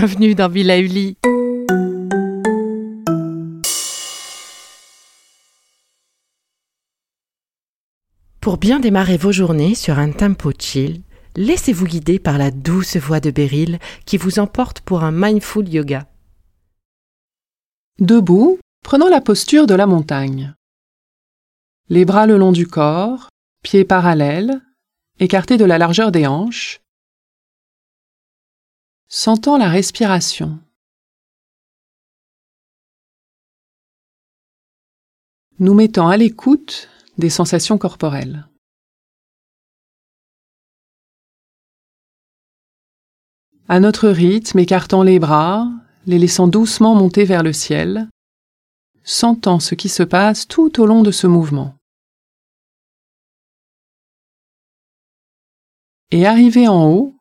Bienvenue dans Villa Uli. Pour bien démarrer vos journées sur un tempo chill, laissez-vous guider par la douce voix de Beryl qui vous emporte pour un mindful yoga. Debout, prenant la posture de la montagne. Les bras le long du corps, pieds parallèles, écartés de la largeur des hanches, Sentant la respiration. Nous mettons à l'écoute des sensations corporelles. À notre rythme, écartant les bras, les laissant doucement monter vers le ciel, sentant ce qui se passe tout au long de ce mouvement. Et arrivé en haut,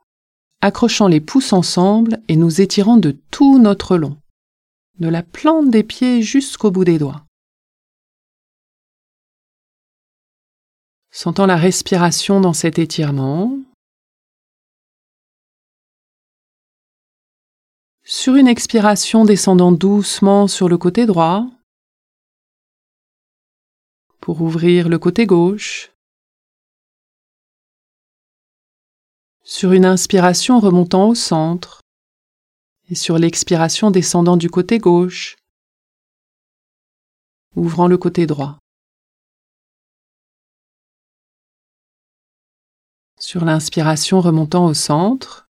accrochant les pouces ensemble et nous étirant de tout notre long, de la plante des pieds jusqu'au bout des doigts. Sentant la respiration dans cet étirement, sur une expiration descendant doucement sur le côté droit, pour ouvrir le côté gauche, sur une inspiration remontant au centre. Et sur l'expiration descendant du côté gauche, ouvrant le côté droit. Sur l'inspiration remontant au centre,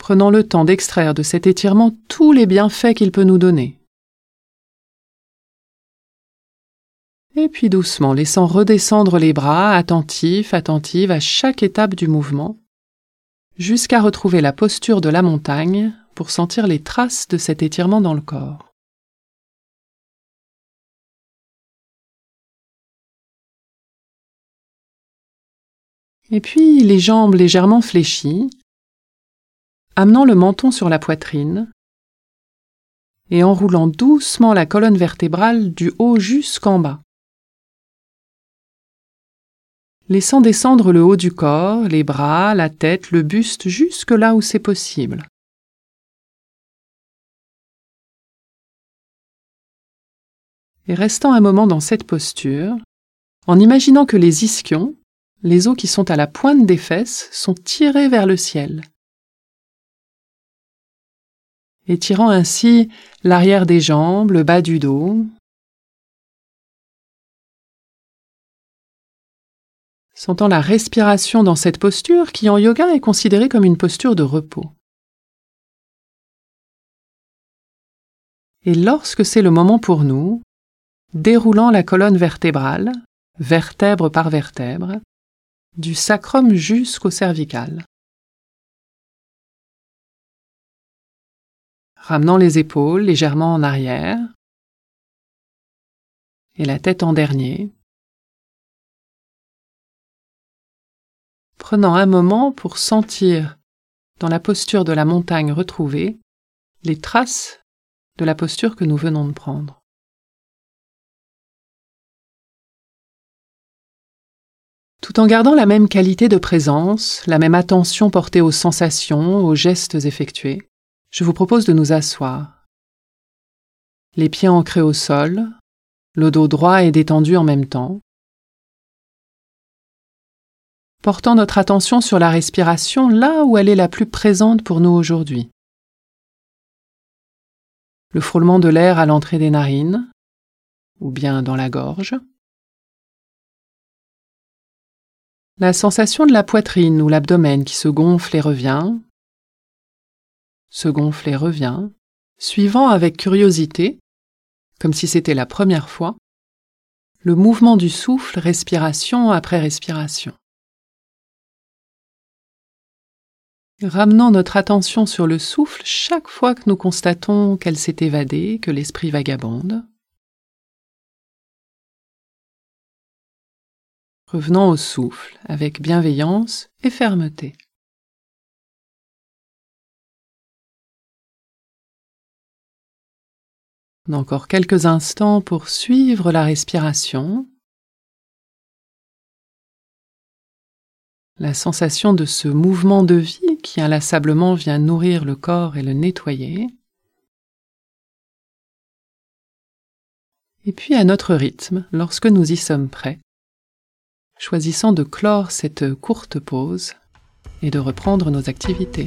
prenant le temps d'extraire de cet étirement tous les bienfaits qu'il peut nous donner. Et puis doucement, laissant redescendre les bras, attentifs, attentives à chaque étape du mouvement, jusqu'à retrouver la posture de la montagne pour sentir les traces de cet étirement dans le corps. Et puis les jambes légèrement fléchies, amenant le menton sur la poitrine et enroulant doucement la colonne vertébrale du haut jusqu'en bas laissant descendre le haut du corps, les bras, la tête, le buste jusque là où c'est possible. Et restant un moment dans cette posture, en imaginant que les ischions, les os qui sont à la pointe des fesses, sont tirés vers le ciel, étirant ainsi l'arrière des jambes, le bas du dos, sentant la respiration dans cette posture qui en yoga est considérée comme une posture de repos. Et lorsque c'est le moment pour nous, déroulant la colonne vertébrale, vertèbre par vertèbre, du sacrum jusqu'au cervical. Ramenant les épaules légèrement en arrière et la tête en dernier, prenant un moment pour sentir, dans la posture de la montagne retrouvée, les traces de la posture que nous venons de prendre. Tout en gardant la même qualité de présence, la même attention portée aux sensations, aux gestes effectués, je vous propose de nous asseoir. Les pieds ancrés au sol, le dos droit et détendu en même temps. Portant notre attention sur la respiration là où elle est la plus présente pour nous aujourd'hui. Le frôlement de l'air à l'entrée des narines ou bien dans la gorge. La sensation de la poitrine ou l'abdomen qui se gonfle et revient, se gonfle revient, suivant avec curiosité, comme si c'était la première fois, le mouvement du souffle respiration après respiration. Ramenant notre attention sur le souffle chaque fois que nous constatons qu'elle s'est évadée, que l'esprit vagabonde. Revenant au souffle avec bienveillance et fermeté. Encore quelques instants pour suivre la respiration. La sensation de ce mouvement de vie qui inlassablement vient nourrir le corps et le nettoyer. Et puis à notre rythme, lorsque nous y sommes prêts, choisissant de clore cette courte pause et de reprendre nos activités.